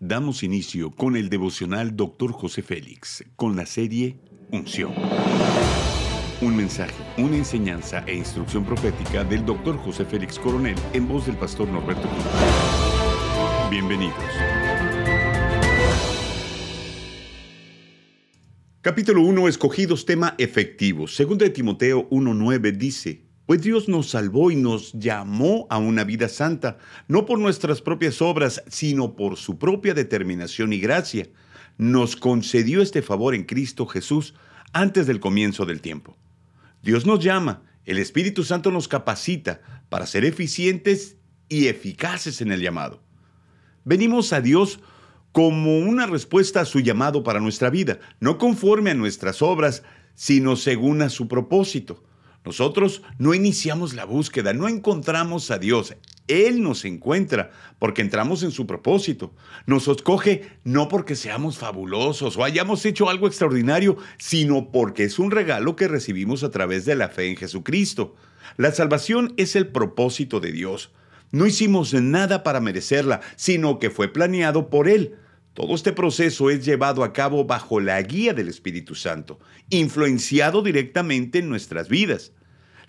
damos inicio con el devocional Dr. José Félix, con la serie Unción. Un mensaje, una enseñanza e instrucción profética del Dr. José Félix Coronel en voz del pastor Norberto Cruz. Bienvenidos. Capítulo 1, escogidos tema efectivo. Segundo de Timoteo 1.9 dice, pues Dios nos salvó y nos llamó a una vida santa, no por nuestras propias obras, sino por su propia determinación y gracia. Nos concedió este favor en Cristo Jesús antes del comienzo del tiempo. Dios nos llama, el Espíritu Santo nos capacita para ser eficientes y eficaces en el llamado. Venimos a Dios como una respuesta a su llamado para nuestra vida, no conforme a nuestras obras, sino según a su propósito. Nosotros no iniciamos la búsqueda, no encontramos a Dios. Él nos encuentra porque entramos en su propósito. Nos escoge no porque seamos fabulosos o hayamos hecho algo extraordinario, sino porque es un regalo que recibimos a través de la fe en Jesucristo. La salvación es el propósito de Dios. No hicimos nada para merecerla, sino que fue planeado por Él. Todo este proceso es llevado a cabo bajo la guía del Espíritu Santo, influenciado directamente en nuestras vidas.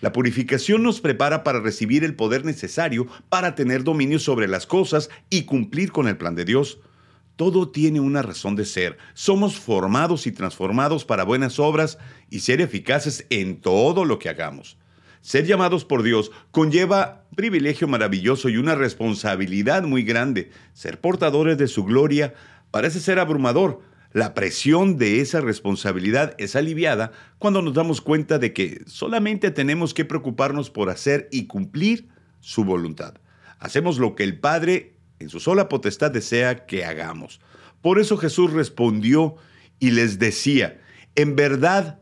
La purificación nos prepara para recibir el poder necesario para tener dominio sobre las cosas y cumplir con el plan de Dios. Todo tiene una razón de ser. Somos formados y transformados para buenas obras y ser eficaces en todo lo que hagamos. Ser llamados por Dios conlleva privilegio maravilloso y una responsabilidad muy grande. Ser portadores de su gloria parece ser abrumador, la presión de esa responsabilidad es aliviada cuando nos damos cuenta de que solamente tenemos que preocuparnos por hacer y cumplir su voluntad. Hacemos lo que el Padre en su sola potestad desea que hagamos. Por eso Jesús respondió y les decía, en verdad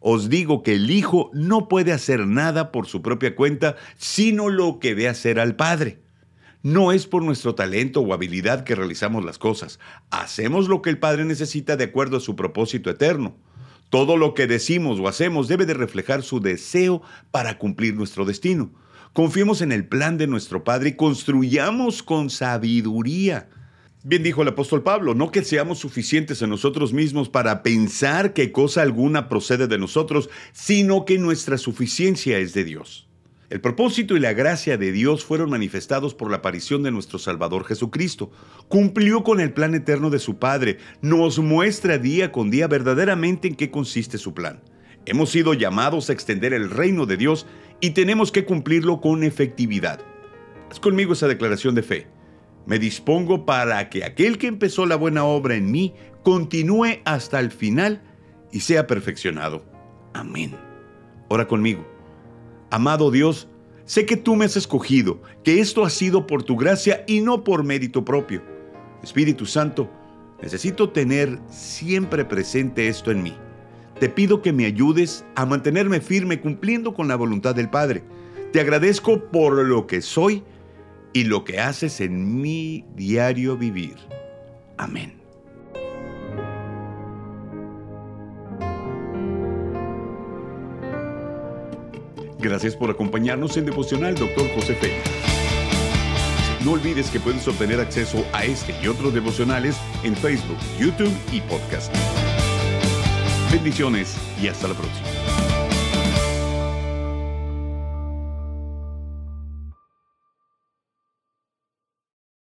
os digo que el Hijo no puede hacer nada por su propia cuenta, sino lo que ve hacer al Padre. No es por nuestro talento o habilidad que realizamos las cosas. Hacemos lo que el Padre necesita de acuerdo a su propósito eterno. Todo lo que decimos o hacemos debe de reflejar su deseo para cumplir nuestro destino. Confiemos en el plan de nuestro Padre y construyamos con sabiduría. Bien dijo el apóstol Pablo, no que seamos suficientes en nosotros mismos para pensar que cosa alguna procede de nosotros, sino que nuestra suficiencia es de Dios. El propósito y la gracia de Dios fueron manifestados por la aparición de nuestro Salvador Jesucristo. Cumplió con el plan eterno de su Padre, nos muestra día con día verdaderamente en qué consiste su plan. Hemos sido llamados a extender el reino de Dios y tenemos que cumplirlo con efectividad. Haz conmigo esa declaración de fe. Me dispongo para que aquel que empezó la buena obra en mí continúe hasta el final y sea perfeccionado. Amén. Ora conmigo. Amado Dios, sé que tú me has escogido, que esto ha sido por tu gracia y no por mérito propio. Espíritu Santo, necesito tener siempre presente esto en mí. Te pido que me ayudes a mantenerme firme cumpliendo con la voluntad del Padre. Te agradezco por lo que soy y lo que haces en mi diario vivir. Amén. Gracias por acompañarnos en Devocional Dr. José Félix. No olvides que puedes obtener acceso a este y otros devocionales en Facebook, YouTube y podcast. Bendiciones y hasta la próxima.